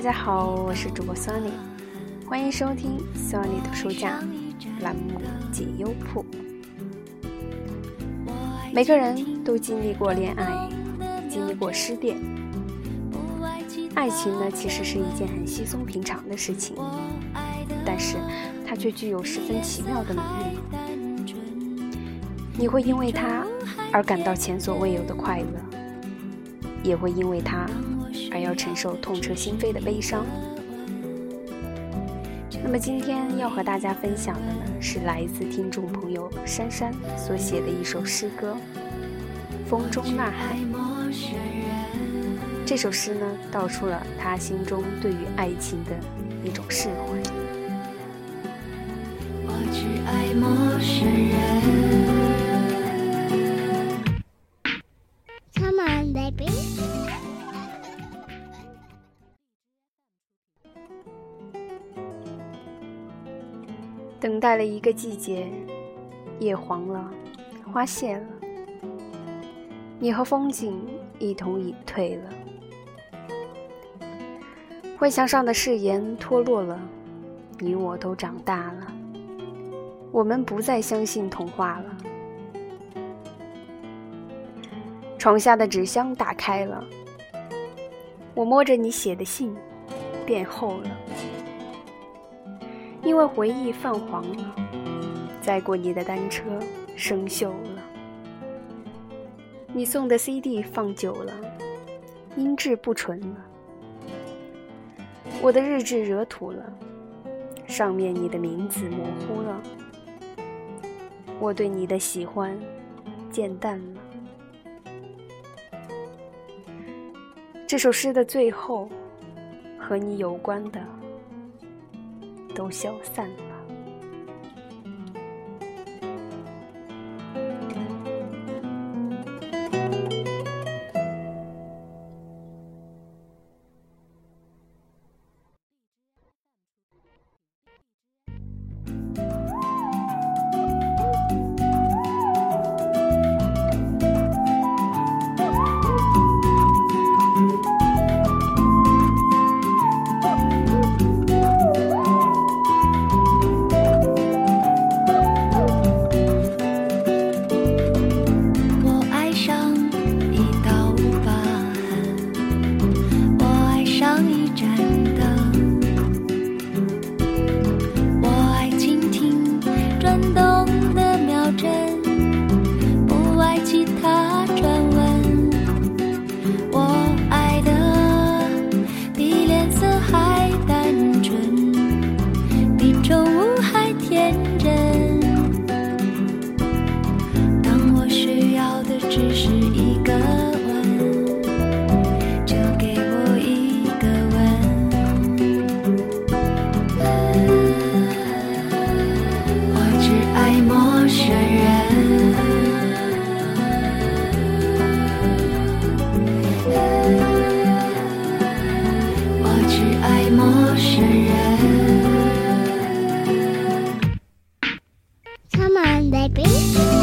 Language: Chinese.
大家好，我是主播 Sunny，欢迎收听 Sunny 的书架栏目解忧铺。每个人都经历过恋爱，经历过失恋。爱情呢，其实是一件很稀松平常的事情，但是它却具有十分奇妙的能力。你会因为它而感到前所未有的快乐，也会因为它。而要承受痛彻心扉的悲伤。那么今天要和大家分享的呢，是来自听众朋友珊珊所写的一首诗歌《风中呐喊》。这首诗呢，道出了他心中对于爱情的一种释怀。我只爱等待了一个季节，叶黄了，花谢了，你和风景一同隐退了，幻想上的誓言脱落了，你我都长大了，我们不再相信童话了。床下的纸箱打开了，我摸着你写的信，变厚了。因为回忆泛黄了，载过你的单车生锈了，你送的 CD 放久了，音质不纯了，我的日志惹土了，上面你的名字模糊了，我对你的喜欢渐淡了。这首诗的最后，和你有关的。都消散了。baby.